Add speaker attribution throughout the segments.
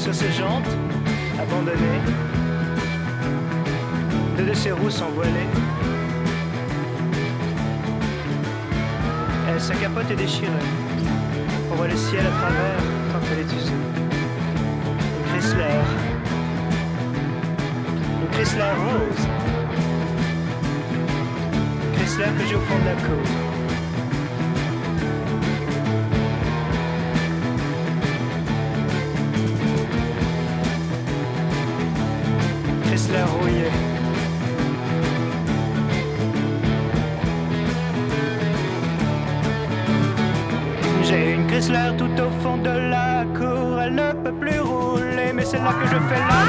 Speaker 1: sur ses jantes, abandonnées. Deux de ses roues sont voilées. Capote est déchirée. On voit le ciel à travers quand elle est usée. Le Chrysler. Le Chrysler Rose. Chrysler que j'ai au fond de la cour. C'est là que je fais l'amour.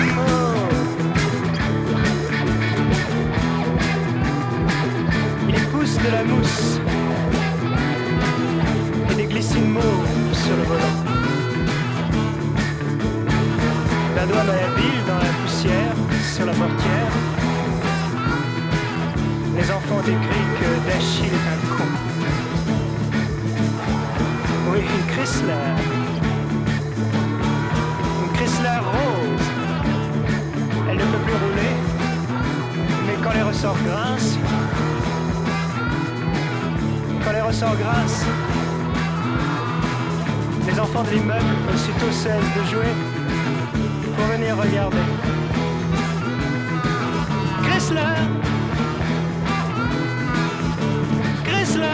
Speaker 1: Enfants de l'immeuble aussitôt cessent de jouer. Pour venir regarder. Chrysler. Chrysler.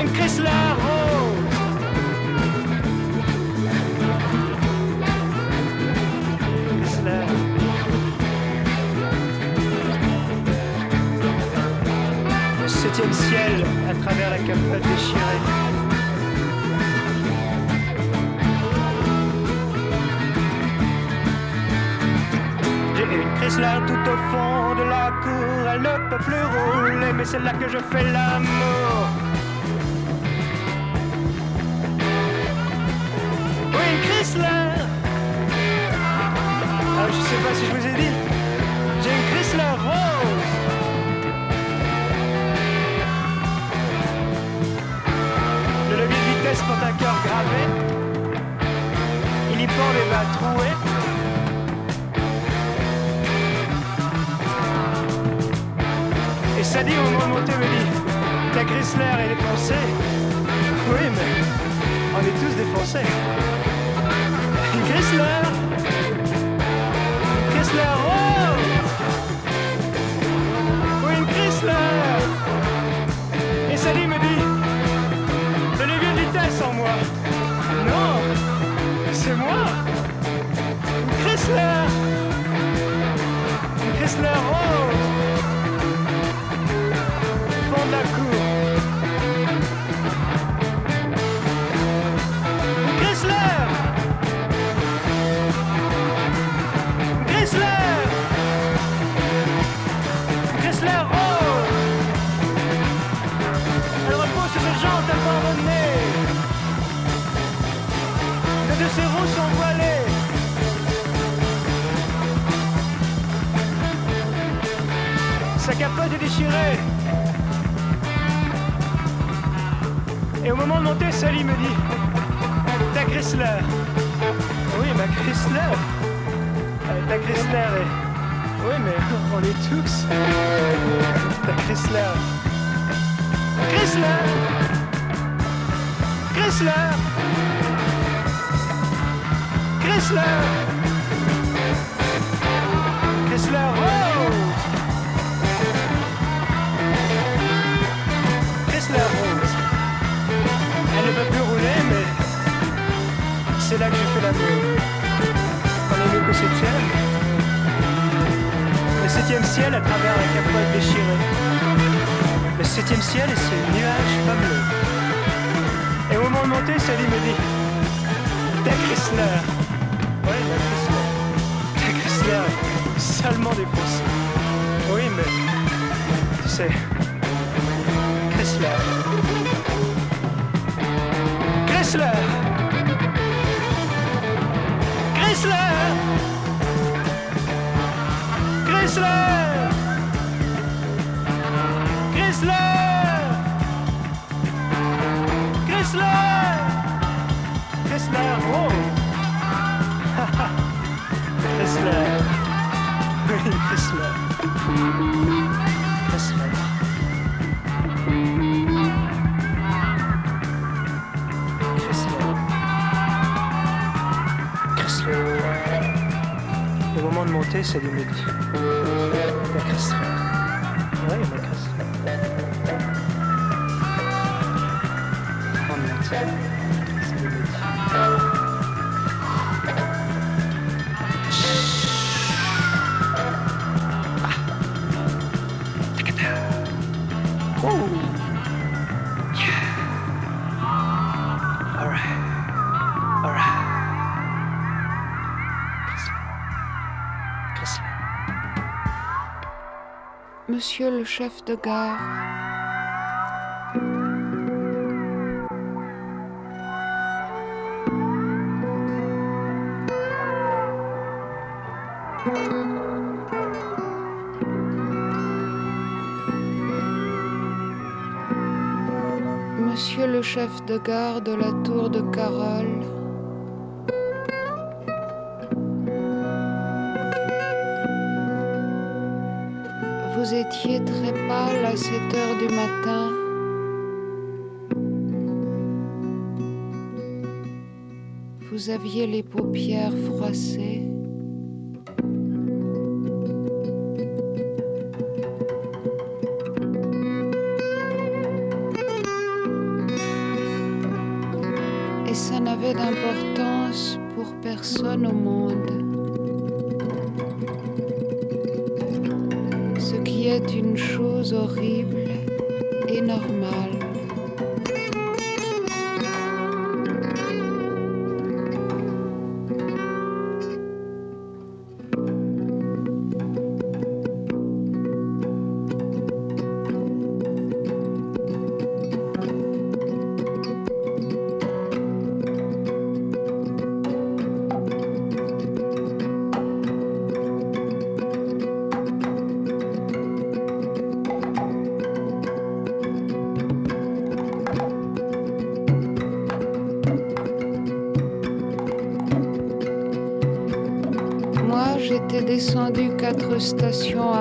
Speaker 1: Une Chrysler rose. Chrysler. Le septième ciel à travers la capote déchirée Chrysler tout au fond de la cour, elle ne peut plus rouler, mais c'est là que je fais l'amour. Oui, Chrysler ah, Je sais pas si je vous ai dit, j'ai une Chrysler rose. Le levier de vitesse porte un cœur gravé, il y pend des bas troués. Ça dit au moment de monter me dit Ta Chrysler est défoncée. Oui mais on est tous défoncés. Une Chrysler Chrysler rose Oui une Chrysler Chrysler est. Oui, mais on est tous. Ta Chrysler. Chrysler Chrysler Chrysler Chrysler Rose Chrysler Rose Elle ne peut plus rouler, mais c'est là que j'ai fait l'amour. On est mieux qu'au septième. Le septième ciel à travers la capote déchirée. Le septième ciel et ses nuages pas. Et au moment de monter, Sally me dit T'es Chrysler Ouais, t'es Chrysler. T'es Chrysler, salement défoncé. Oui, mais. Tu sais. Chrysler. Chrysler Chrysler Chrysler! Salut Mehdi. La
Speaker 2: monsieur le chef de gare. Monsieur le chef de gare de la tour de Carole, qui est très pâle à 7 heures du matin. Vous aviez les paupières froissées.
Speaker 3: station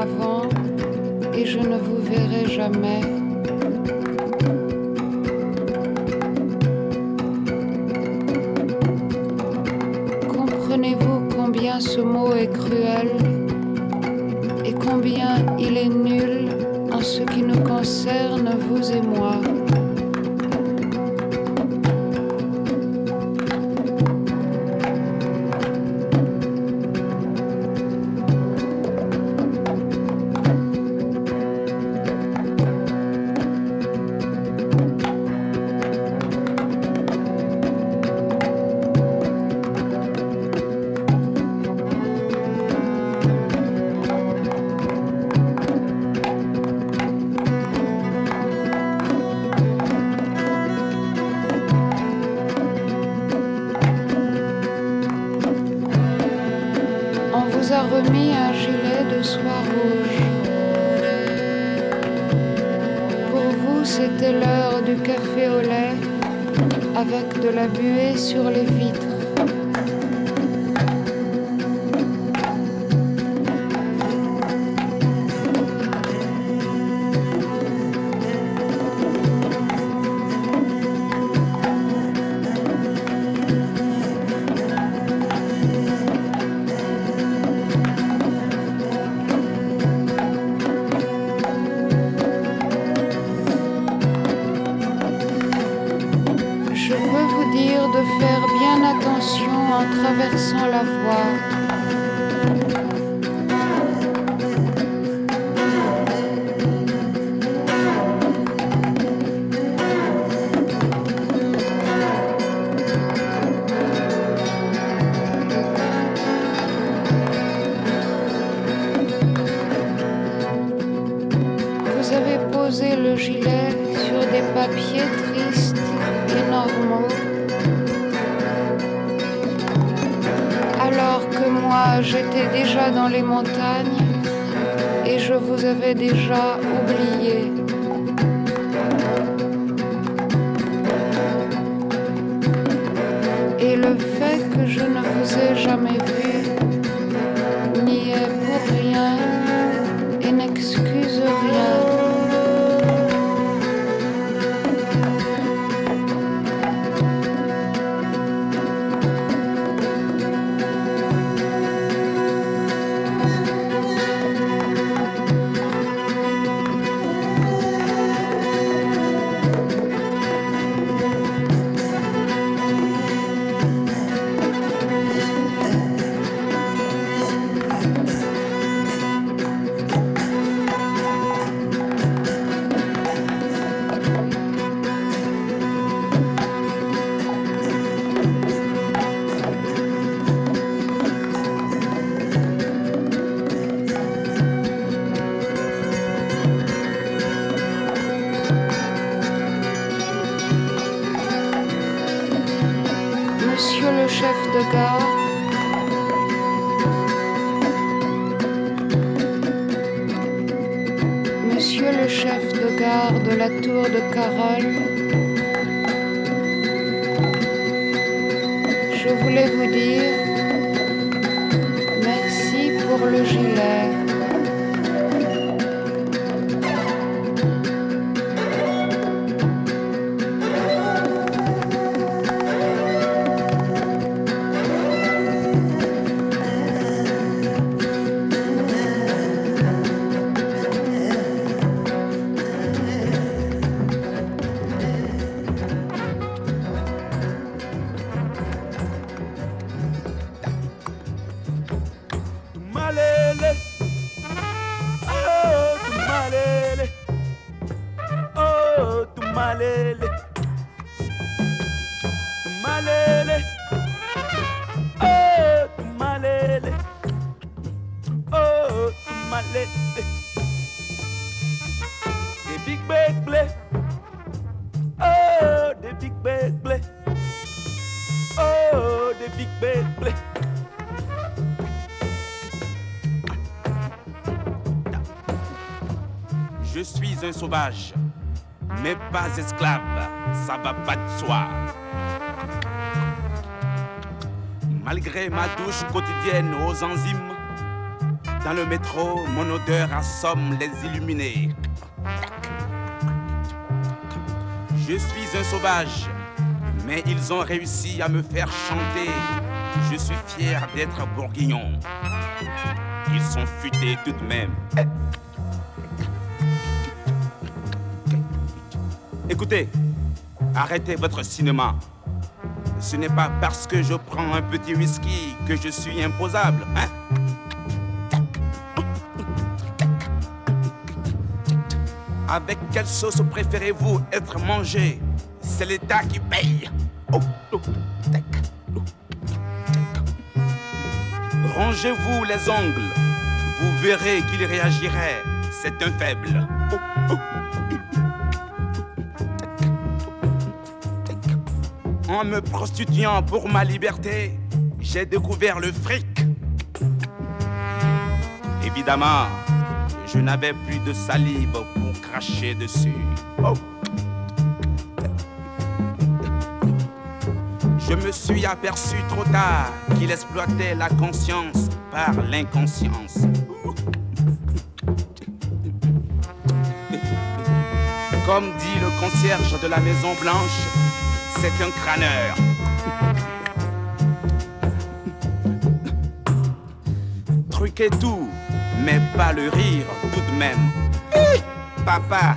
Speaker 3: sauvage, mais pas esclave, ça va pas de soi. Malgré ma douche quotidienne aux enzymes, dans le métro, mon odeur assomme les illuminés. Je suis un sauvage, mais ils ont réussi à me faire chanter. Je suis fier d'être bourguignon. Ils sont futés tout de même. Écoutez, arrêtez votre cinéma. Ce n'est pas parce que je prends un petit whisky que je suis imposable, hein? Avec quelle sauce préférez-vous être mangé? C'est l'État qui paye. Rangez-vous les ongles. Vous verrez qu'il réagirait. C'est un faible. En me prostituant pour ma liberté, j'ai découvert le fric. Évidemment, je n'avais plus de salive pour cracher dessus. Oh. Je me suis aperçu trop tard qu'il exploitait la conscience par l'inconscience. Comme dit le concierge de la Maison Blanche, c'est un crâneur. Truquez tout, mais pas le rire tout de même. Papa.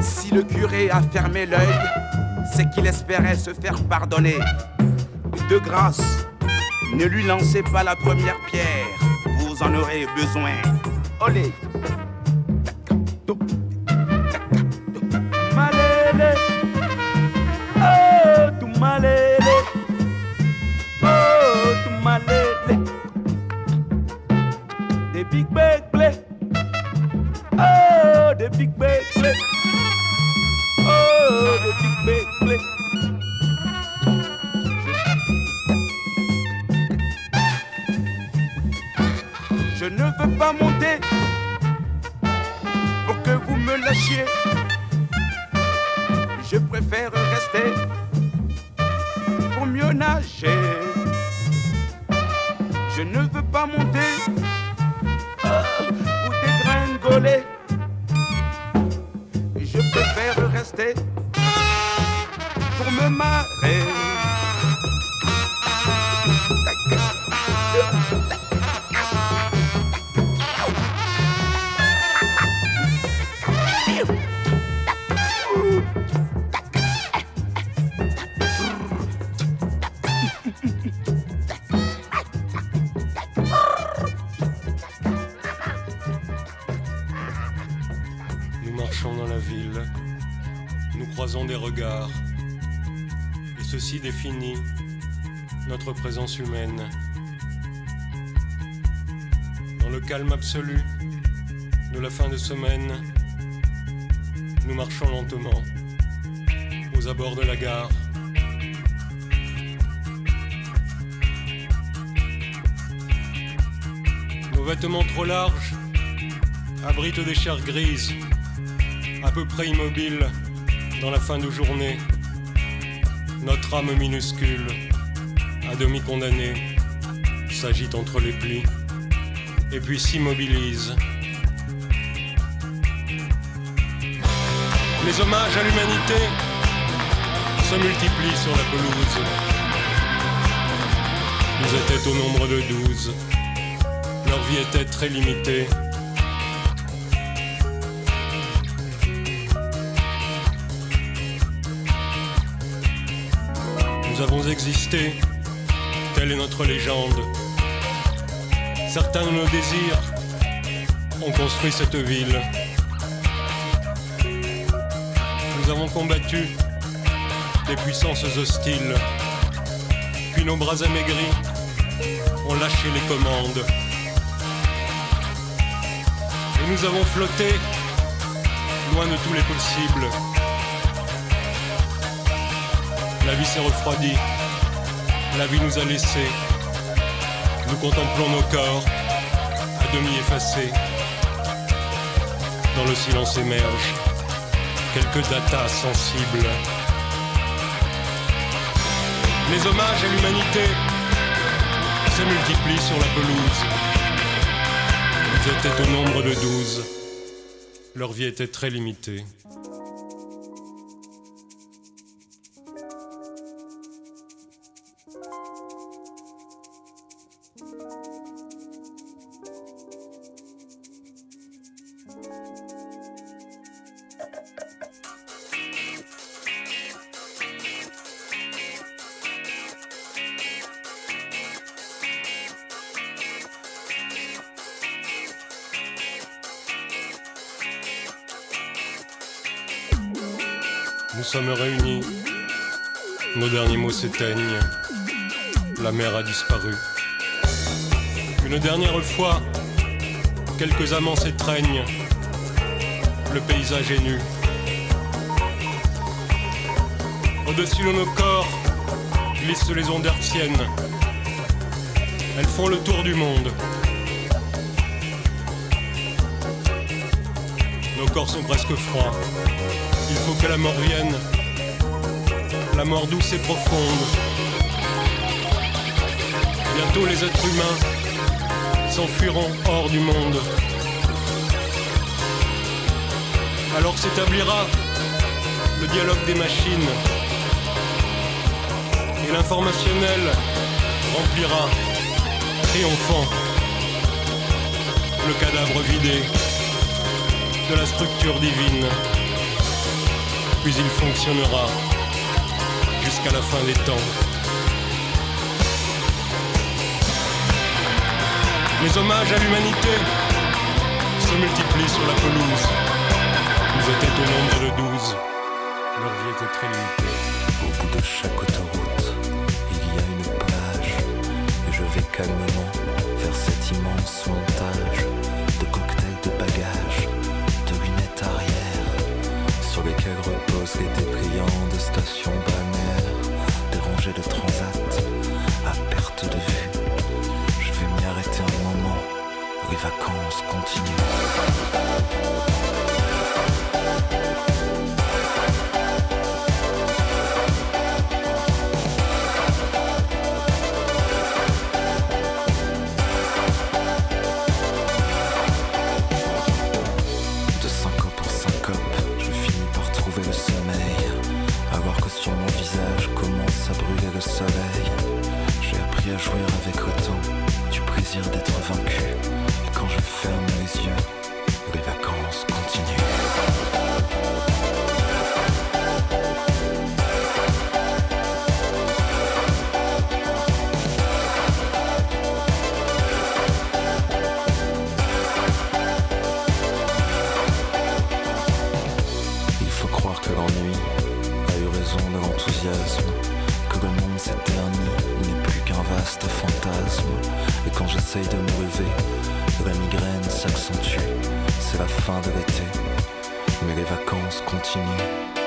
Speaker 3: Si le curé a fermé l'œil, c'est qu'il espérait se faire pardonner. De grâce, ne lui lancez pas la première pierre, vous en aurez besoin. Olé.
Speaker 4: Notre présence humaine. Dans le calme absolu de la fin de semaine, nous marchons lentement aux abords de la gare. Nos vêtements trop larges abritent des chairs grises à peu près immobile dans la fin de journée. Notre âme minuscule, à demi condamnée, s'agite entre les plis et puis s'immobilise. Les hommages à l'humanité se multiplient sur la pelouse. Ils étaient au nombre de douze. Leur vie était très limitée. Nous avons existé, telle est notre légende. Certains de nos désirs ont construit cette ville. Nous avons combattu des puissances hostiles, puis nos bras amaigris ont lâché les commandes. Et nous avons flotté loin de tous les possibles. La vie s'est refroidie. La vie nous a laissés. Nous contemplons nos corps, à demi effacés. Dans le silence émergent quelques datas sensibles. Les hommages à l'humanité se multiplient sur la pelouse. Ils étaient au nombre de douze. Leur vie était très limitée. Nous sommes réunis. Nos derniers mots s'éteignent. La mer a disparu. Une dernière fois, quelques amants s'étreignent. Le paysage est nu. Au-dessus de nos corps glissent les ondes hertziennes. Elles font le tour du monde. Nos corps sont presque froids. Il faut que la mort vienne. La mort douce et profonde. Bientôt les êtres humains s'enfuiront hors du monde. Alors s'établira le dialogue des machines. Et l'informationnel remplira, triomphant, le cadavre vidé de la structure divine puis il fonctionnera jusqu'à la fin des temps. Les hommages à l'humanité se multiplient sur la pelouse. Ils étaient au nombre douze. Leur vie était très limitée.
Speaker 5: Au bout de chaque autoroute, il y a une plage. Et je vais calmement vers cet immense montage de cocktails de bagages, de lunettes arrière, sur lesquels reposent les dépliants de stations balnéaires, des rangées de transat à perte de vue. Je vais m'y arrêter un moment. Les vacances continuent. Plaisir d'être j'essaye de me lever, la migraine s'accentue. C'est la fin de l'été, mais les vacances continuent.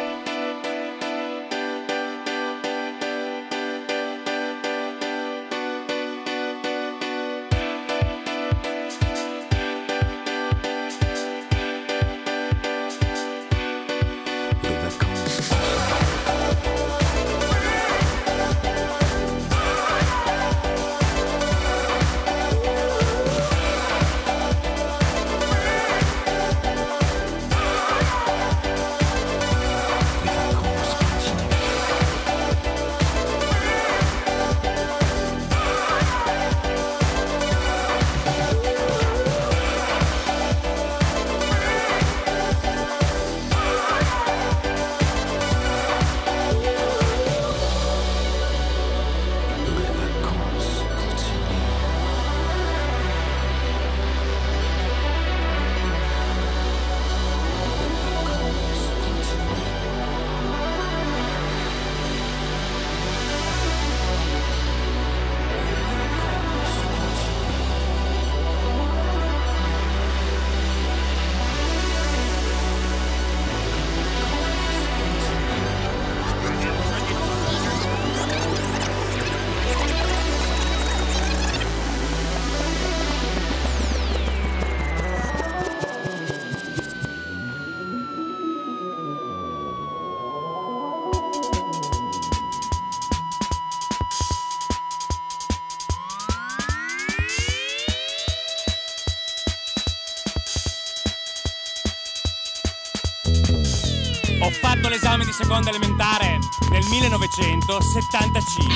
Speaker 6: Seconda elementare nel 1975.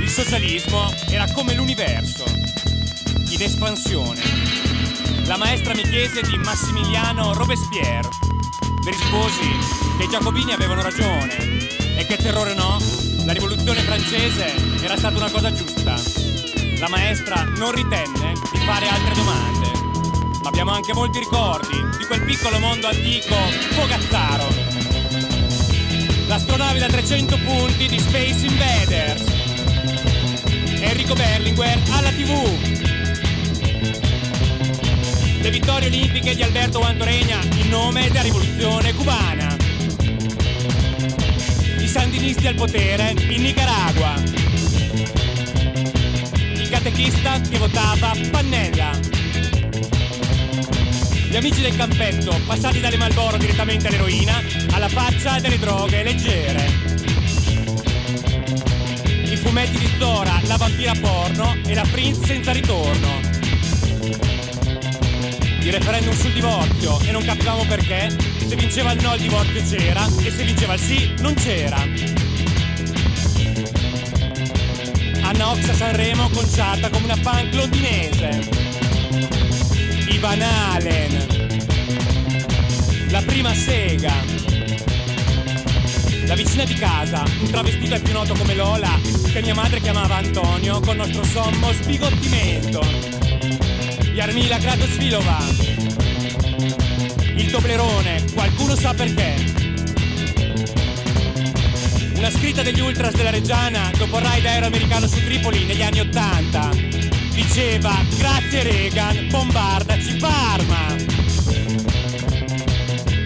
Speaker 6: Il socialismo era come l'universo, in espansione. La maestra mi chiese di Massimiliano Robespierre. Le risposi che i giacobini avevano ragione e che terrore no, la rivoluzione francese era stata una cosa giusta. La maestra non ritenne di fare altre domande. Ma abbiamo anche molti ricordi di quel piccolo mondo antico fogazzaro. L'astronave da 300 punti di Space Invaders. Enrico Berlinguer alla TV. Le vittorie olimpiche di Alberto Guantoregna in nome della rivoluzione cubana. I sandinisti al potere in Nicaragua. Il catechista che votava Pannella. Gli amici del campetto, passati dalle Malboro direttamente all'eroina, alla faccia delle droghe leggere. I fumetti di Zora, la vampira porno e la Prince senza ritorno. Il referendum sul divorzio e non capivamo perché. Se vinceva il no il divorzio c'era e se vinceva il sì non c'era. Anna Ox a Sanremo conciata come una punk londinese. Ivan Halen, la prima sega, la vicina di casa, un travestito più noto come Lola, che mia madre chiamava Antonio con nostro sommo sbigottimento. Yarmila Kratosvilova, il Toblerone, qualcuno sa perché. Una scritta degli ultras della Reggiana dopo il raid aereo americano su Tripoli negli anni Ottanta. Diceva, grazie Reagan, bombardaci Parma.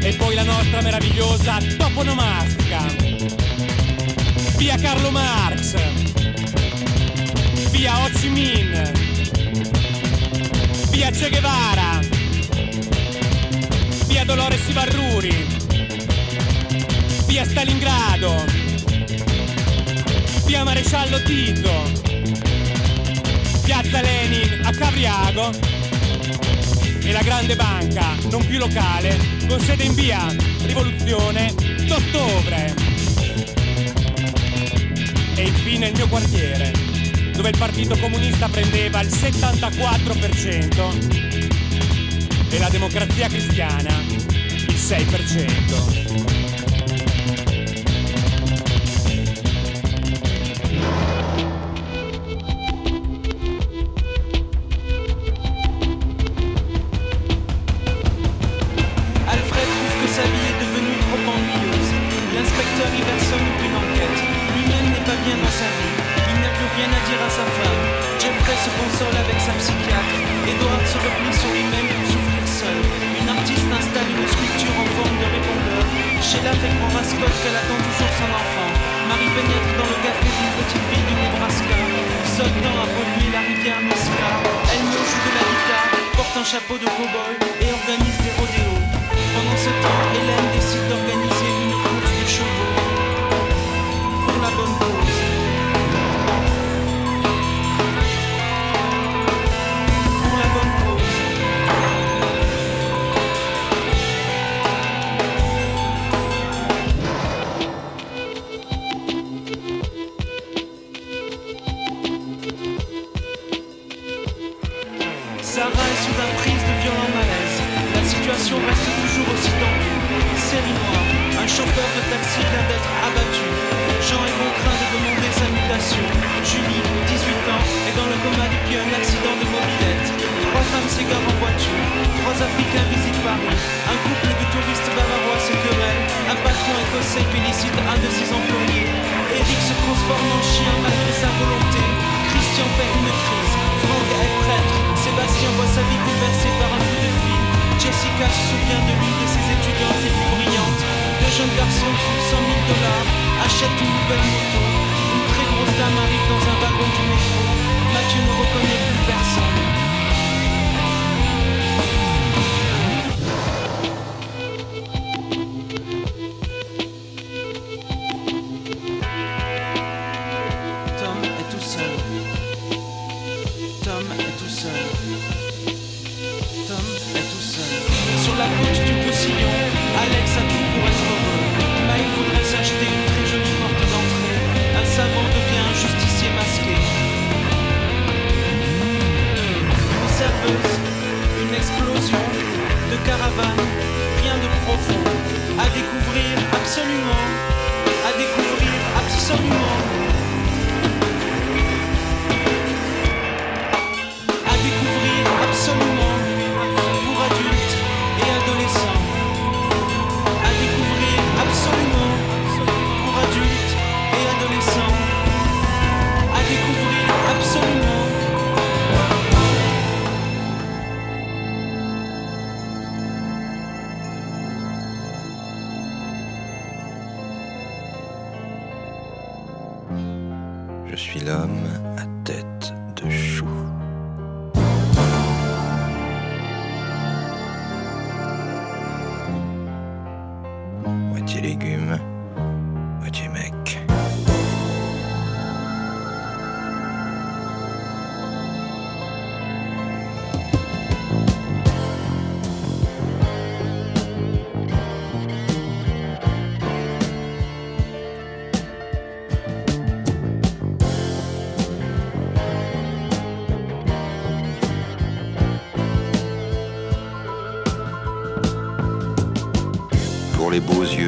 Speaker 6: E poi la nostra meravigliosa toponomastica. Via Carlo Marx, via Ho Chi Minh, via Che Guevara, via Dolores Ivarruri, via Stalingrado, via Maresciallo Tito, piazza Lenin a Cavriago e la grande banca, non più locale, con sede in via Rivoluzione d'ottobre. E infine il mio quartiere, dove il Partito Comunista prendeva il 74% e la Democrazia Cristiana il 6%.
Speaker 7: Une crise. Franck est prêtre. Sébastien voit sa vie bouleversée par un coup de fil. Jessica se souvient de l'une de ses étudiantes les plus brillantes. Le jeune garçon trouve 100 000 dollars, achète une nouvelle moto. Une très grosse dame arrive dans un wagon du métro. Mathieu ne reconnaît plus personne.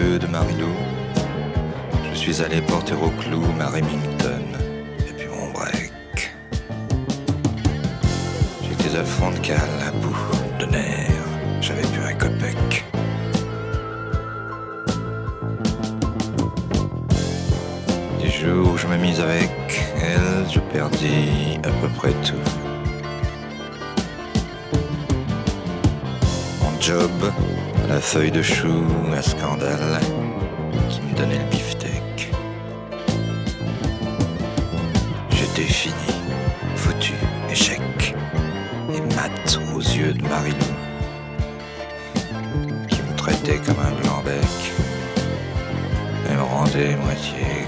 Speaker 7: De
Speaker 5: Marilou, je suis allé porter au clou ma Remington et puis mon break. J'étais à fond de cale, à bout de nerfs, j'avais plus un copec. Les jours où je me mis avec elle, je perdis à peu près tout. Mon job,
Speaker 8: la feuille de chou à scandale qui me donnait le beefsteak. J'étais fini, foutu, échec, et mat aux yeux de Marilou, qui me traitait comme un blanc-bec, et me rendait moitié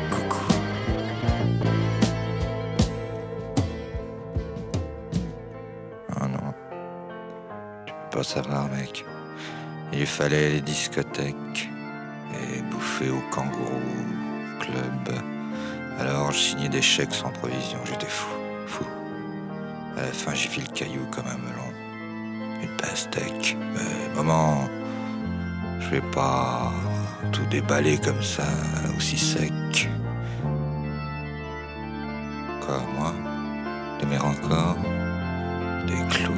Speaker 8: fallait les discothèques et bouffer au kangourou club. Alors je signais des chèques sans provision, j'étais fou, fou. À la fin j'ai fait le caillou comme un melon. Une pastèque. Mais maman, je vais pas tout déballer comme ça, aussi sec. Quoi, moi T'aimer encore Des clous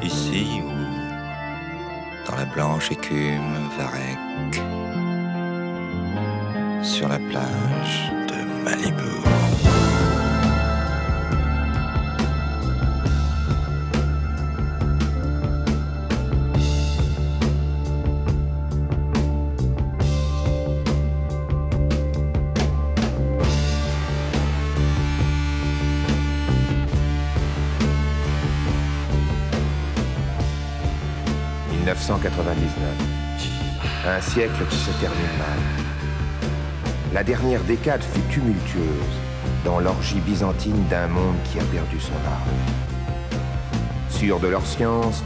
Speaker 8: Ici dans la blanche écume varech sur la plage de Malibu.
Speaker 9: « 1999. Un siècle qui se termine mal. La dernière décade fut tumultueuse dans l'orgie byzantine d'un monde qui a perdu son âme. Sûrs de leur science,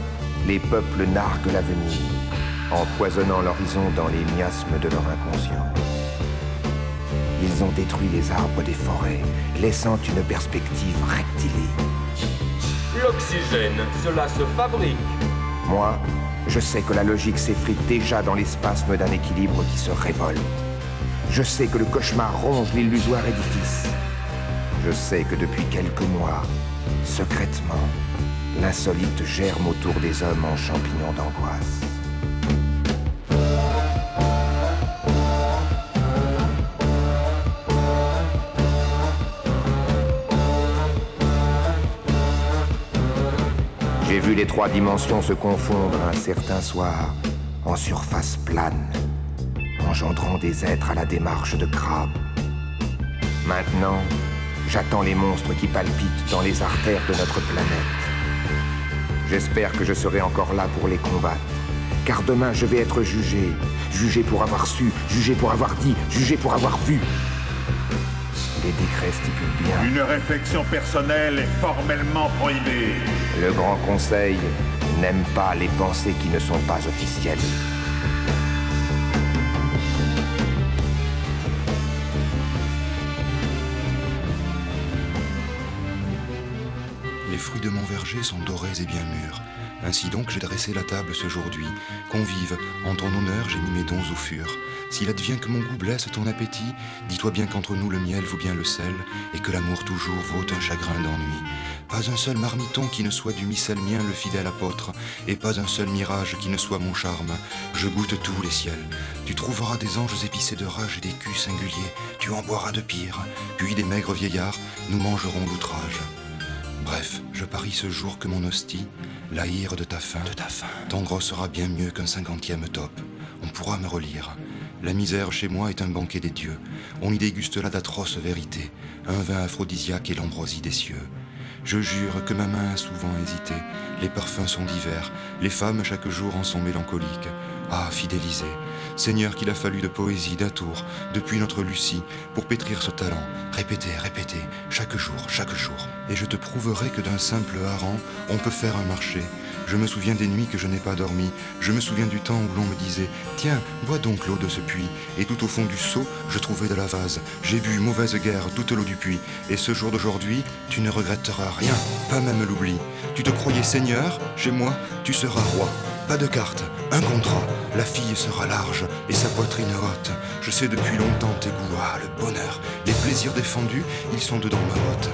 Speaker 9: les peuples narguent l'avenir, empoisonnant l'horizon dans les miasmes de leur inconscience. Ils ont détruit les arbres des forêts, laissant une perspective rectiligne.
Speaker 10: L'oxygène, cela se fabrique.
Speaker 9: Moi, je sais que la logique s'effrite déjà dans les spasmes d'un équilibre qui se révolte. Je sais que le cauchemar ronge l'illusoire édifice. Je sais que depuis quelques mois, secrètement, l'insolite germe autour des hommes en champignons d'angoisse. Les trois dimensions se confondre un certain soir en surface plane, engendrant des êtres à la démarche de crabes. Maintenant, j'attends les monstres qui palpitent dans les artères de notre planète. J'espère que je serai encore là pour les combattre, car demain je vais être jugé, jugé pour avoir su, jugé pour avoir dit, jugé pour avoir vu. Les décrets stipulent bien.
Speaker 11: Une réflexion personnelle est formellement prohibée.
Speaker 9: Le Grand Conseil n'aime pas les pensées qui ne sont pas officielles.
Speaker 12: Les fruits de mon verger sont dorés et bien mûrs. Ainsi donc j'ai dressé la table ce jour-là. Convive, en ton honneur j'ai mis mes dons au fur. S'il advient que mon goût blesse ton appétit, dis-toi bien qu'entre nous le miel vaut bien le sel, et que l'amour toujours vaut un chagrin d'ennui. Pas un seul marmiton qui ne soit du missel mien le fidèle apôtre, et pas un seul mirage qui ne soit mon charme. Je goûte tous les ciels. Tu trouveras des anges épicés de rage et des culs singuliers, tu en boiras de pire, puis des maigres vieillards, nous mangerons l'outrage. Bref, je parie ce jour que mon hostie, l'haïr de ta faim, de ta faim, t'engrossera bien mieux qu'un cinquantième top. On pourra me relire. La misère chez moi est un banquet des dieux. On y déguste là d'atroces vérités, un vin aphrodisiaque et l'ambroisie des cieux. Je jure que ma main a souvent hésité. Les parfums sont divers, les femmes chaque jour en sont mélancoliques. Ah, fidélisé, Seigneur qu'il a fallu de poésie, d'atour, depuis notre Lucie, pour pétrir ce talent. Répétez, répétez, chaque jour, chaque jour. Et je te prouverai que d'un simple hareng, on peut faire un marché. Je me souviens des nuits que je n'ai pas dormi. Je me souviens du temps où l'on me disait Tiens, bois donc l'eau de ce puits. Et tout au fond du seau, je trouvais de la vase. J'ai bu mauvaise guerre toute l'eau du puits. Et ce jour d'aujourd'hui, tu ne regretteras rien, pas même l'oubli. Tu te croyais seigneur, chez moi, tu seras roi. Pas de carte, un contrat. La fille sera large et sa poitrine haute. Je sais depuis longtemps tes goûts, le bonheur, les plaisirs défendus, ils sont dedans ma botte.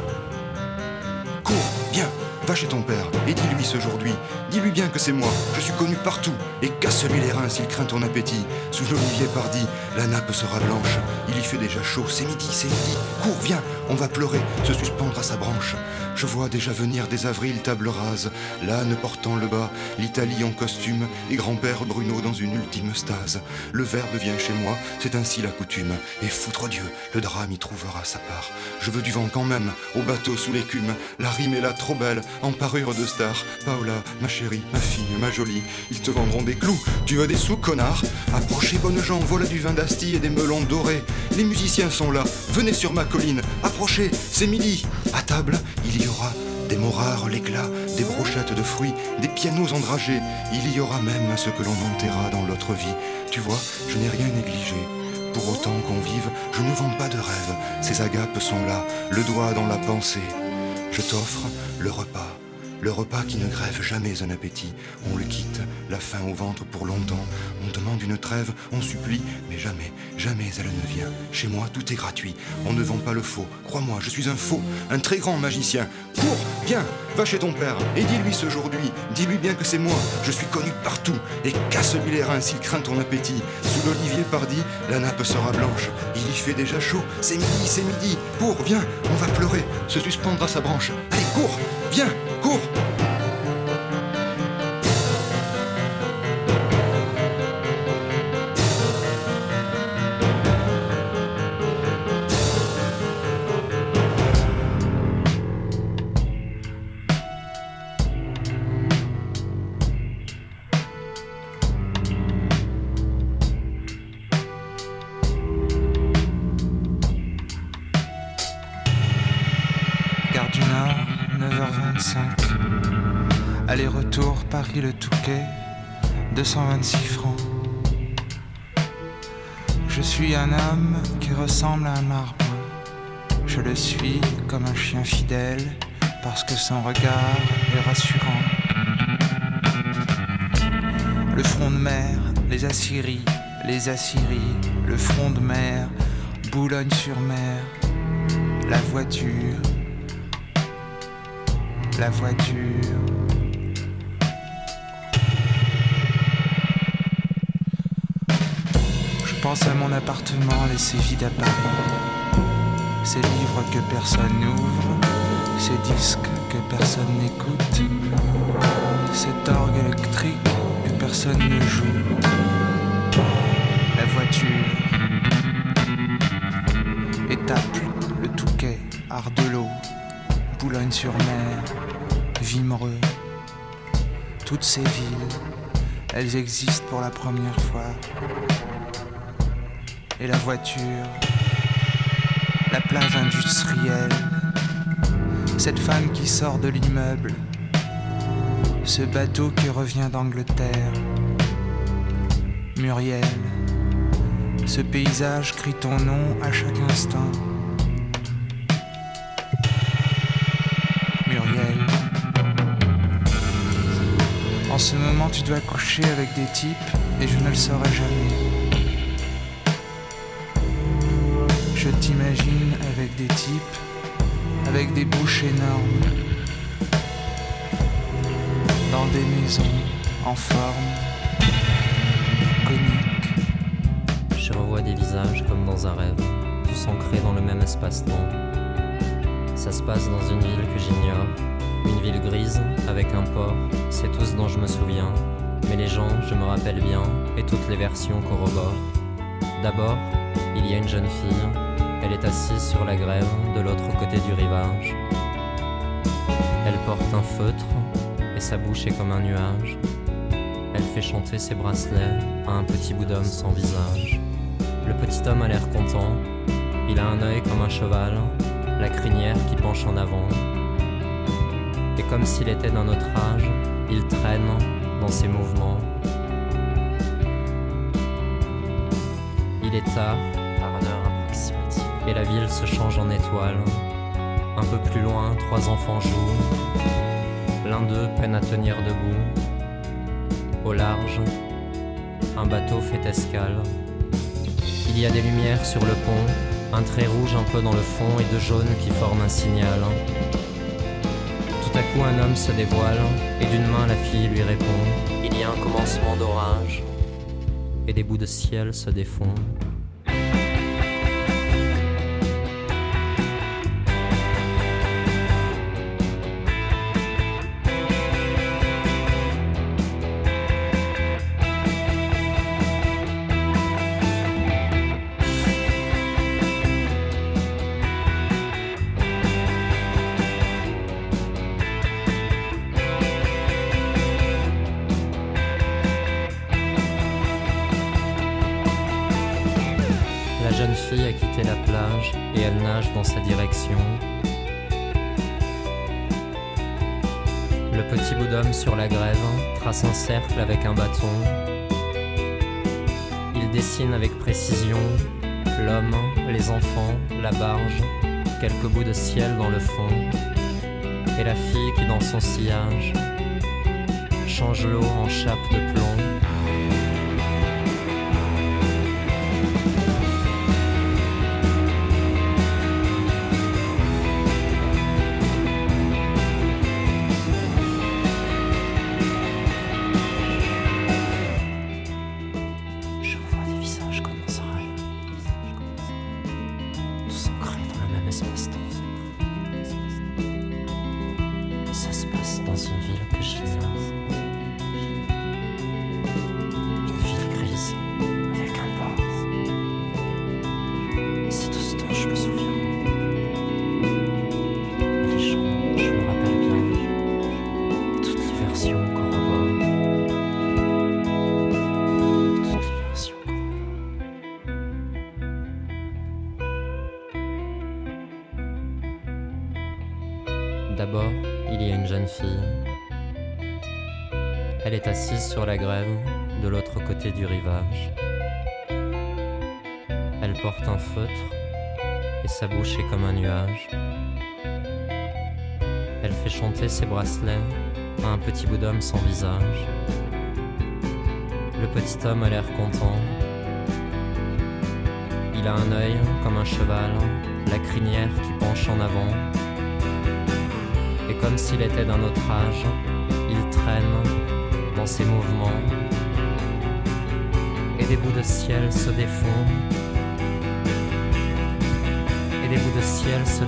Speaker 12: Cours, viens, va chez ton père et dis-lui ce aujourd'hui. Dis-lui bien que c'est moi, je suis connu partout. Et casse-lui les reins s'il craint ton appétit. Sous l'olivier pardi, la nappe sera blanche. Il y fait déjà chaud, c'est midi, c'est midi. Cours, viens, on va pleurer, se suspendre à sa branche. Je vois déjà venir des avrils table rase, l'âne portant le bas, l'Italie en costume et grand-père Bruno dans une ultime stase. Le verbe vient chez moi, c'est ainsi la coutume. Et foutre Dieu, le drame y trouvera sa part. Je veux du vent quand même, au bateau sous l'écume. La rime est là trop belle, en parure de star. Paola, ma chérie, ma fille, ma jolie, ils te vendront des clous. Tu veux des sous, connard? Approchez, bonnes gens, voilà du vin d'Asti et des melons dorés. Les musiciens sont là, venez sur ma colline. C'est midi. À table, il y aura des morares, l'éclat, des brochettes de fruits, des pianos endragés. Il y aura même ce que l'on enterra dans l'autre vie. Tu vois, je n'ai rien négligé. Pour autant qu'on vive, je ne vends pas de rêve. Ces agapes sont là, le doigt dans la pensée. Je t'offre le repas. Le repas qui ne grève jamais un appétit. On le quitte, la faim au ventre pour longtemps. On demande une trêve, on supplie, mais jamais, jamais elle ne vient. Chez moi, tout est gratuit. On ne vend pas le faux. Crois-moi, je suis un faux, un très grand magicien. Cours, viens, va chez ton père et dis-lui ce aujourd'hui. Dis-lui bien que c'est moi. Je suis connu partout et casse-lui les reins s'il craint ton appétit. Sous l'olivier pardi, la nappe sera blanche. Il y fait déjà chaud. C'est midi, c'est midi. Cours, viens, on va pleurer, se suspendre à sa branche. Allez, cours, viens, cours.
Speaker 13: 226 francs. Je suis un homme qui ressemble à un arbre. Je le suis comme un chien fidèle parce que son regard est rassurant. Le front de mer, les Assyries, les Assyries, le front de mer, Boulogne-sur-Mer, la voiture, la voiture. Pense à mon appartement laissé vide à Paris. Ces livres que personne n'ouvre, ces disques que personne n'écoute, cet orgue électrique que personne ne joue. La voiture. Étape, le Touquet, Ardelot, Boulogne-sur-Mer, Vimereux. Toutes ces villes, elles existent pour la première fois. Et la voiture, la plage industrielle, cette femme qui sort de l'immeuble, ce bateau qui revient d'Angleterre, Muriel, ce paysage crie ton nom à chaque instant. Muriel. En ce moment, tu dois coucher avec des types et je ne le saurai jamais. Je t'imagine avec des types, avec des bouches énormes, dans des maisons en forme conique.
Speaker 14: Je revois des visages comme dans un rêve, tous ancrés dans le même espace-temps. Ça se passe dans une ville que j'ignore, une ville grise avec un port, c'est tout ce dont je me souviens. Mais les gens, je me rappelle bien, et toutes les versions corroborent. D'abord, il y a une jeune fille, elle est assise sur la grève de l'autre côté du rivage. Elle porte un feutre et sa bouche est comme un nuage. Elle fait chanter ses bracelets à un petit bout d'homme sans visage. Le petit homme a l'air content, il a un œil comme un cheval, la crinière qui penche en avant. Et comme s'il était d'un autre âge, il traîne dans ses mouvements. Il est tard, et la ville se change en étoile. Un peu plus loin, trois enfants jouent. L'un d'eux peine à tenir debout. Au large, un bateau fait escale. Il y a des lumières sur le pont, un trait rouge un peu dans le fond et deux jaunes qui forment un signal. Tout à à coup, un homme se dévoile et d'une main la fille lui répond. Il y a un commencement d'orage et des bouts de ciel se défont. Un cercle avec un bâton. Il dessine avec précision l'homme, les enfants, la barge, quelques bouts de ciel dans le fond, et la fille qui dans son sillage change l'eau en chape de plomb. Elle porte un feutre et sa bouche est comme un nuage. Elle fait chanter ses bracelets à un petit bout d'homme sans visage. Le petit homme a l'air content. Il a un œil comme un cheval, la crinière qui penche en avant. Et comme s'il était d'un autre âge, il traîne dans ses mouvements et des bouts de ciel se défont bouts de ciel se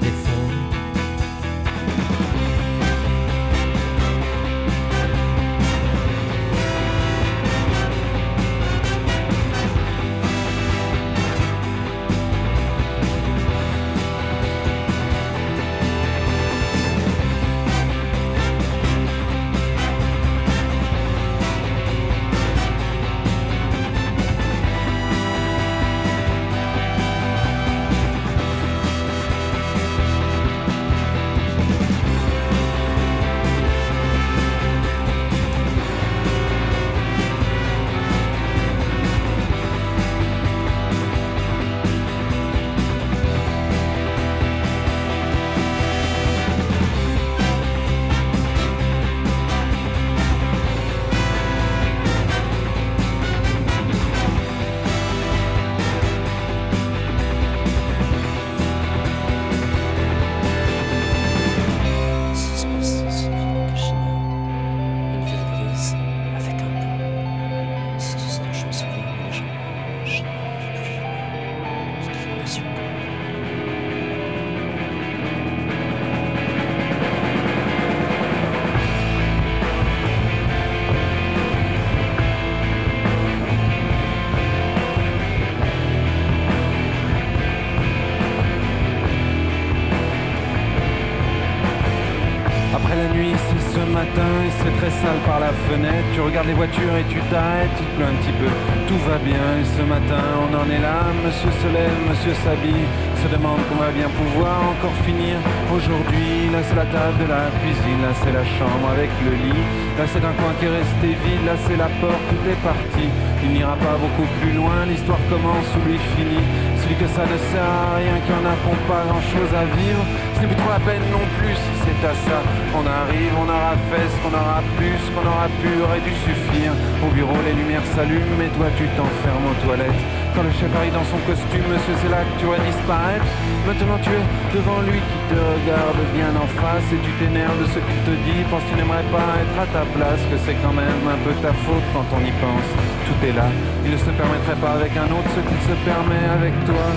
Speaker 14: défont
Speaker 15: tu regardes les voitures et tu t'arrêtes, il pleut un petit peu, tout va bien. Et ce matin, on en est là, monsieur se lève, monsieur s'habille, se demande qu'on va bien pouvoir encore finir aujourd'hui. Là, c'est la table de la cuisine, là, c'est la chambre avec le lit. Là, c'est un coin qui est resté vide, là, c'est la porte, tout est parti. Il n'ira pas beaucoup plus loin, l'histoire commence ou lui finit. Celui que ça ne sert à rien, qui en a pas grand chose à vivre. Ce n'est plus trop la peine non plus si c'est à ça. On arrive, on aura fait ce qu'on aura plus, qu'on aura pu, suffire. Au bureau, les lumières s'allument, mais toi tu t'enfermes aux toilettes. Quand le chef arrive dans son costume, monsieur, c'est là que tu vas disparaître. Maintenant tu es devant lui qui te regarde bien en face et tu t'énerves de ce qu'il te dit. Pense tu n'aimerais pas être à ta place, que c'est quand même un peu ta faute quand on y pense. Tout est là, il ne se permettrait pas avec un autre ce qu'il se permet avec toi.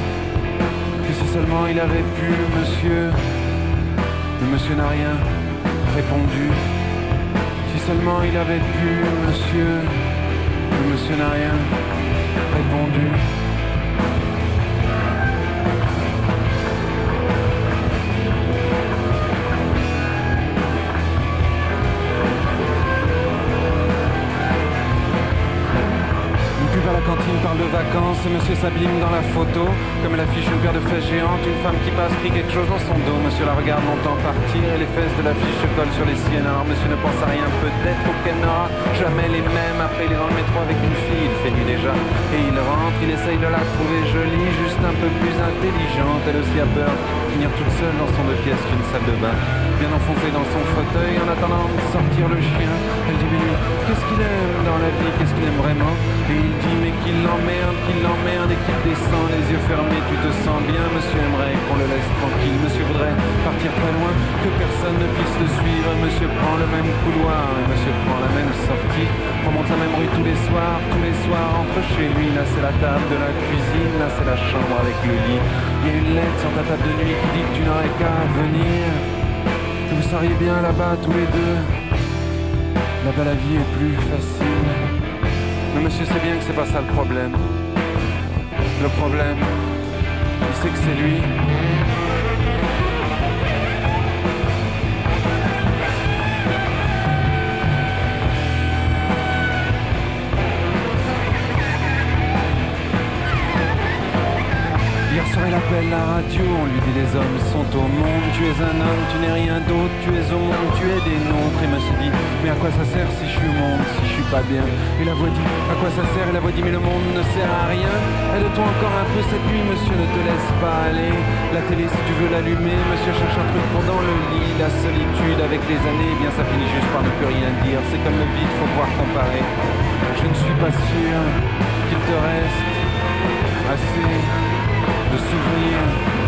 Speaker 15: Que si seulement il avait pu, monsieur. Mais monsieur n'a rien répondu. Seulement il avait pu, monsieur. Mais monsieur n'a rien répondu. De vacances et monsieur s'abîme dans la photo. Comme elle affiche une de fesses géantes, une femme qui passe crie quelque chose dans son dos. Monsieur la regarde longtemps partir et les fesses de l'affiche se collent sur les siennes. Alors monsieur ne pense à rien, peut-être qu'elle n'aura jamais les mêmes. Après il est dans le métro avec une fille, il fait nuit déjà. Et il rentre, il essaye de la trouver jolie, juste un peu plus intelligente. Elle aussi a peur toute seule dans son deux pièces qu'une salle de bain. Bien enfoncée dans son fauteuil en attendant de sortir le chien. Elle dit mais qu'est-ce qu'il aime dans la vie, qu'est-ce qu'il aime vraiment? Et il dit mais qu'il l'emmerde, qu'il l'emmerde et qu'il descend les yeux fermés. Tu te sens bien, monsieur aimerait qu'on le laisse tranquille. Monsieur voudrait partir très loin, que personne ne puisse le suivre. Monsieur prend le même couloir et monsieur prend la même sortie. Remonte la même rue tous les soirs, tous les soirs entre chez lui. Là c'est la table de la cuisine, là c'est la chambre avec le lit. Y a une lettre sur ta table de nuit qui dit que tu n'aurais qu'à venir. Que vous seriez bien là-bas tous les deux. Là-bas la vie est plus facile. Mais monsieur sait bien que c'est pas ça le problème. Le problème, il sait que c'est lui. Il appelle la radio, on lui dit les hommes sont au monde, tu es un homme, tu n'es rien d'autre, tu es au monde, tu es des nôtres. Et me se dit, mais à quoi ça sert si je suis au monde, si je suis pas bien? Et la voix dit, à quoi ça sert? Et la voix dit, mais le monde ne sert à rien. Aide-toi encore un peu cette nuit, monsieur, ne te laisse pas aller. La télé, si tu veux l'allumer, monsieur cherche un truc pour dans le lit. La solitude avec les années, eh bien ça finit juste par ne plus rien dire. C'est comme le vide, faut pouvoir comparer. Je ne suis pas sûr qu'il te reste assez de souvenirs.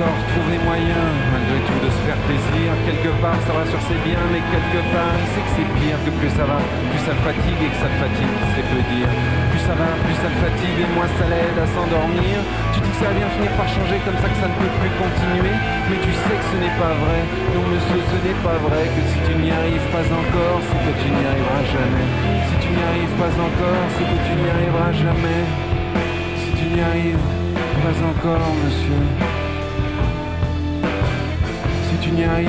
Speaker 15: Encore trouvé moyen, malgré tout, de se faire plaisir. Quelque part, ça va sur ses biens, mais quelque part, il sait que c'est pire, que plus ça va, plus ça le fatigue et que ça le fatigue, c'est peu dire. Plus ça va, plus ça le fatigue et moins ça l'aide à s'endormir. Tu dis que ça va bien finir par changer comme ça que ça ne peut plus continuer, mais tu sais que ce n'est pas vrai. Non, monsieur, ce n'est pas vrai que si tu n'y arrives pas encore, c'est que tu n'y arriveras jamais. Si tu n'y arrives pas encore, c'est que tu n'y arriveras jamais. Si tu n'y arrives pas encore, monsieur. Tu n'y arrives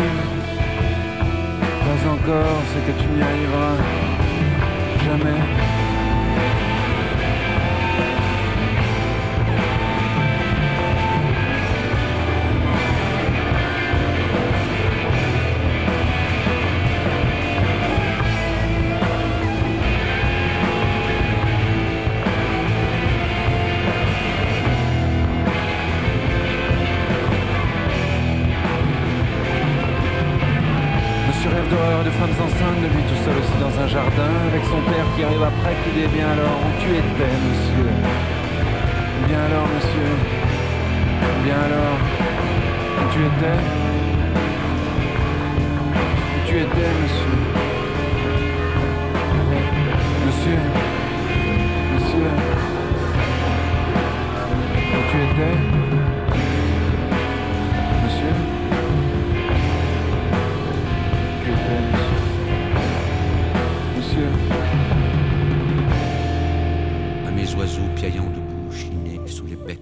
Speaker 15: pas encore, c'est que tu n'y arriveras jamais.
Speaker 3: jardin avec son père qui arrive après, qui dit Bien alors, où tu étais, monsieur. Bien alors, monsieur. Bien alors, où tu étais? Où tu étais, monsieur. Monsieur. Monsieur. Où tu étais?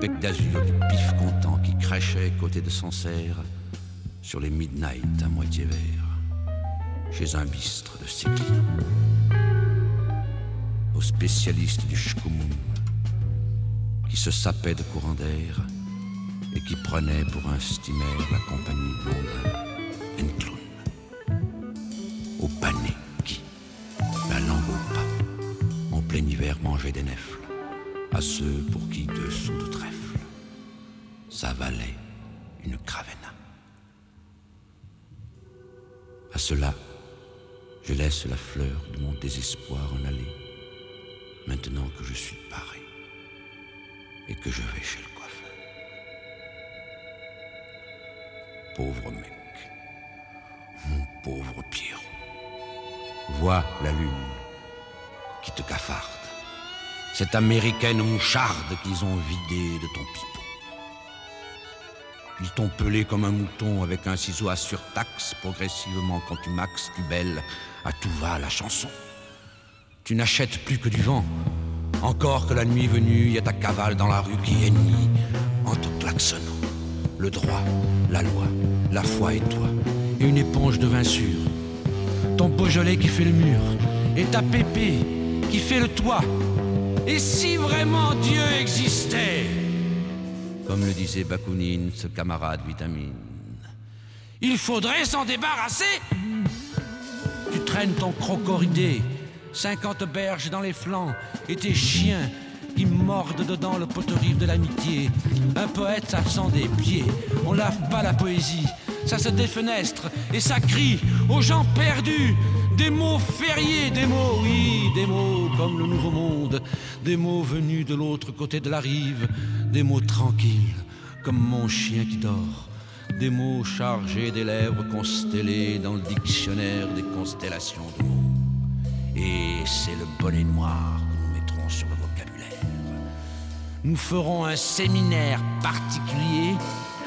Speaker 3: bec d'azur du pif content qui crachait côté de Sancerre sur les midnight à moitié vert.
Speaker 16: chez un bistre de ses clients. Aux spécialistes du shkumun, qui se sapait de courant d'air et qui prenait pour un steamer la compagnie Blondin Encloun. Au pané qui, la langue au pas, en plein hiver mangeait des nefles, à ceux pour qui deux sous de trèfle, ça valait une cravena. À cela, je laisse la fleur de mon désespoir en aller, maintenant que je suis paré et que je vais chez le coiffeur. Pauvre mec, mon pauvre Pierrot, vois la lune qui te cafarde, cette américaine moucharde qu'ils ont vidée de ton pipeau. Ils t'ont pelé comme un mouton avec un ciseau à surtaxe progressivement quand tu maxes, tu belles, à tout va la chanson. Tu n'achètes plus que du vent. Encore que la nuit venue, il y a ta cavale dans la rue qui hennit en te klaxonnant. Le droit, la loi, la foi et toi, et une éponge de vin sûr. Ton Beaujolais qui fait le mur, et ta pépé qui fait le toit. Et si vraiment Dieu existait comme le disait Bakounine, ce camarade vitamine. Il faudrait s'en débarrasser Tu traînes ton crocoridé, 50 berges dans les flancs, et tes chiens qui mordent dedans le poterive de l'amitié. Un poète, ça sent des pieds, on lave pas la poésie, ça se défenestre et ça crie aux gens perdus. Des mots fériés, des mots, oui, des mots comme le nouveau monde, des mots venus de l'autre côté de la rive, des mots tranquilles comme mon chien qui dort, des mots chargés des lèvres constellées dans le dictionnaire des constellations de mots. Et c'est le bonnet noir que nous mettrons sur le vocabulaire. Nous ferons un séminaire particulier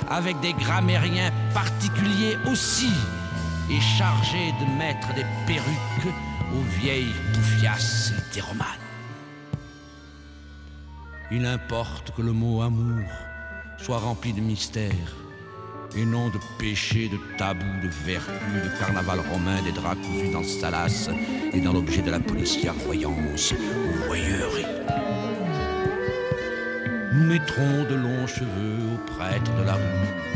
Speaker 16: avec des grammairiens particuliers aussi et chargés de mettre des perruques aux vieilles poufiasses hétéromanes. Il importe que le mot amour soit rempli de mystère et non de péché, de tabou, de vertu, de carnaval romain, des draps cousus dans Salas et dans l'objet de la policière voyance ou voyeurie. Nous mettrons de longs cheveux aux prêtres de la rue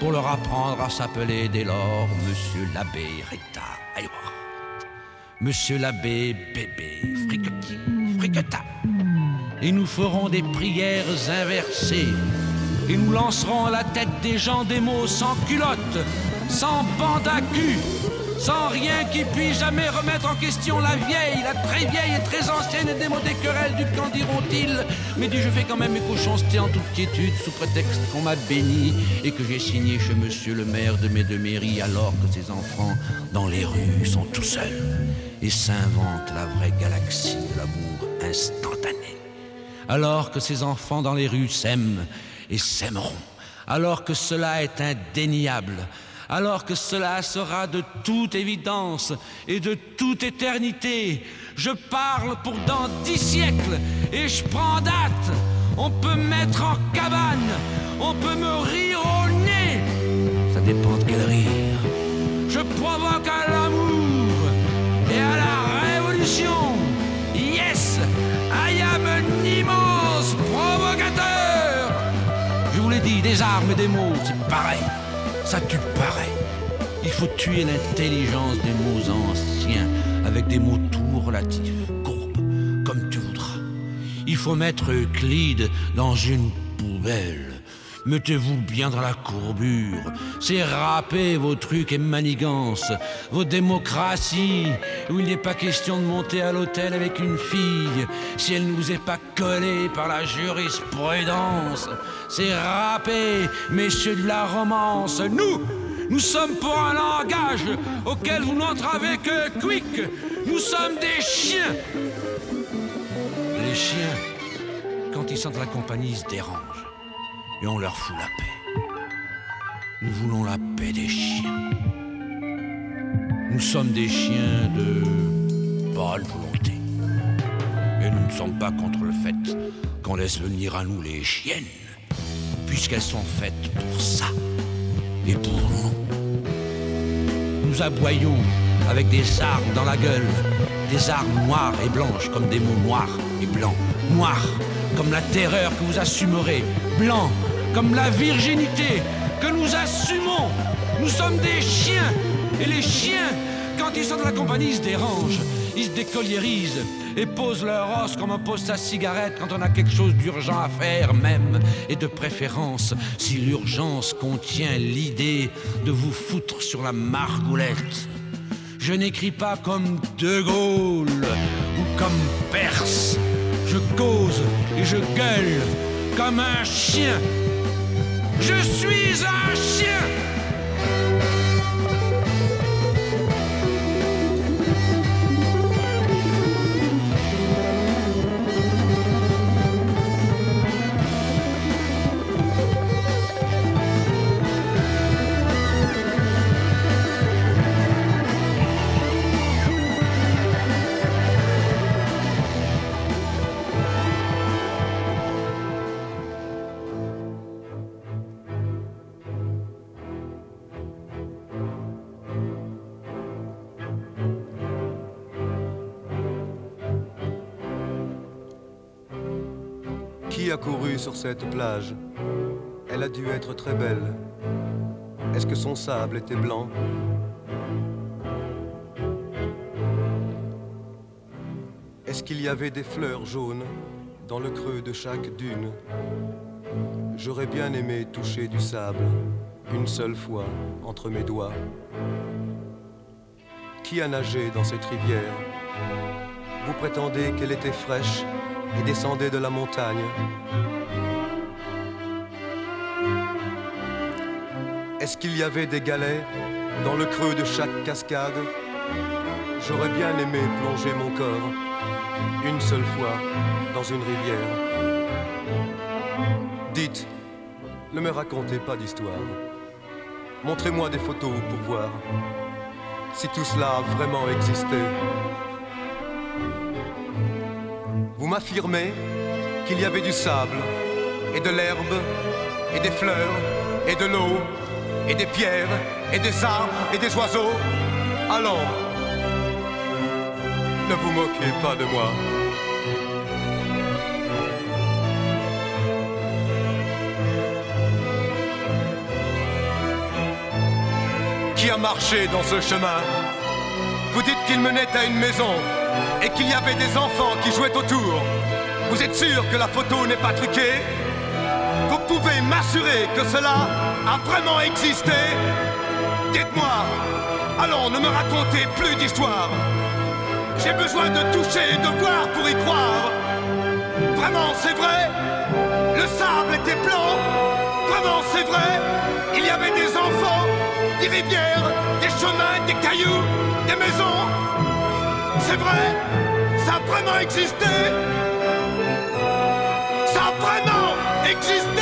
Speaker 16: pour leur apprendre à s'appeler dès lors Monsieur l'abbé Rita Hayward, Monsieur l'abbé Bébé Friqueti, Friqueta. Et nous ferons des prières inversées. Et nous lancerons à la tête des gens des mots sans culotte, sans bande à cul, sans rien qui puisse jamais remettre en question la vieille, la très vieille et très ancienne et démodée querelle du qu'en diront-ils Mais dis, je fais quand même mes cochoncetés en toute quiétude sous prétexte qu'on m'a béni et que j'ai signé chez monsieur le maire de mes deux mairies alors que ses enfants dans les rues sont tout seuls et s'inventent la vraie galaxie de l'amour instantané. Alors que ces enfants dans les rues s'aiment et s'aimeront, alors que cela est indéniable, alors que cela sera de toute évidence et de toute éternité. Je parle pour dans dix siècles et je prends date. On peut mettre en cabane, on peut me rire au nez. Ça dépend de quel rire. Je provoque à l'amour et à la révolution. Yes, I am an immense provocateur. Je vous l'ai dit, des armes et des mots, c'est pareil. Ça tue pareil. Il faut tuer l'intelligence des mots anciens avec des mots tout relatifs, courbes, comme tu voudras. Il faut mettre Euclide dans une poubelle. Mettez-vous bien dans la courbure. C'est râper vos trucs et manigances, vos démocraties, où il n'est pas question de monter à l'hôtel avec une fille si elle ne vous est pas collée par la jurisprudence. C'est râper, messieurs de la romance. Nous, nous sommes pour un langage auquel vous n'entravez que quick. Nous sommes des chiens. Les chiens, quand ils sentent la compagnie, se dérangent et on leur fout la paix. Nous voulons la paix des chiens. Nous sommes des chiens de bonne volonté. Et nous ne sommes pas contre le fait qu'on laisse venir à nous les chiennes, puisqu'elles sont faites pour ça et pour nous. Nous aboyons avec des armes dans la gueule, des armes noires et blanches comme des mots noirs et blancs, noirs comme la terreur que vous assumerez, blancs comme la virginité que nous assumons. Nous sommes des chiens et les chiens, quand ils sont dans la compagnie, ils se dérangent, ils se décolliérisent et posent leur os comme on pose sa cigarette quand on a quelque chose d'urgent à faire même, et de préférence si l'urgence contient l'idée de vous foutre sur la margoulette. Je n'écris pas comme De Gaulle ou comme Perse. Je cause et je gueule comme un chien. Je suis un chien
Speaker 17: sur cette plage. Elle a dû être très belle. Est-ce que son sable était blanc? Est-ce qu'il y avait des fleurs jaunes dans le creux de chaque dune? J'aurais bien aimé toucher du sable une seule fois entre mes doigts. Qui a nagé dans cette rivière? Vous prétendez qu'elle était fraîche? Et descendait de la montagne. Est-ce qu'il y avait des galets dans le creux de chaque cascade? J'aurais bien aimé plonger mon corps une seule fois dans une rivière. Dites, ne me racontez pas d'histoire. Montrez-moi des photos pour voir si tout cela a vraiment existé. M'affirmez qu'il y avait du sable, et de l'herbe, et des fleurs, et de l'eau, et des pierres, et des arbres, et des oiseaux. Allons, ne vous moquez pas de moi. Qui a marché dans ce chemin? Vous dites qu'il menait à une maison et qu'il y avait des enfants qui jouaient autour. Vous êtes sûr que la photo n'est pas truquée? Vous pouvez m'assurer que cela a vraiment existé? Dites-moi, allons, ne me racontez plus d'histoire. J'ai besoin de toucher et de voir pour y croire. Vraiment, c'est vrai? Le sable était blanc. Vraiment, c'est vrai? Il y avait des enfants, des rivières, des chemins, des cailloux, des maisons c'est vrai Ça a vraiment existé. Ça a vraiment existé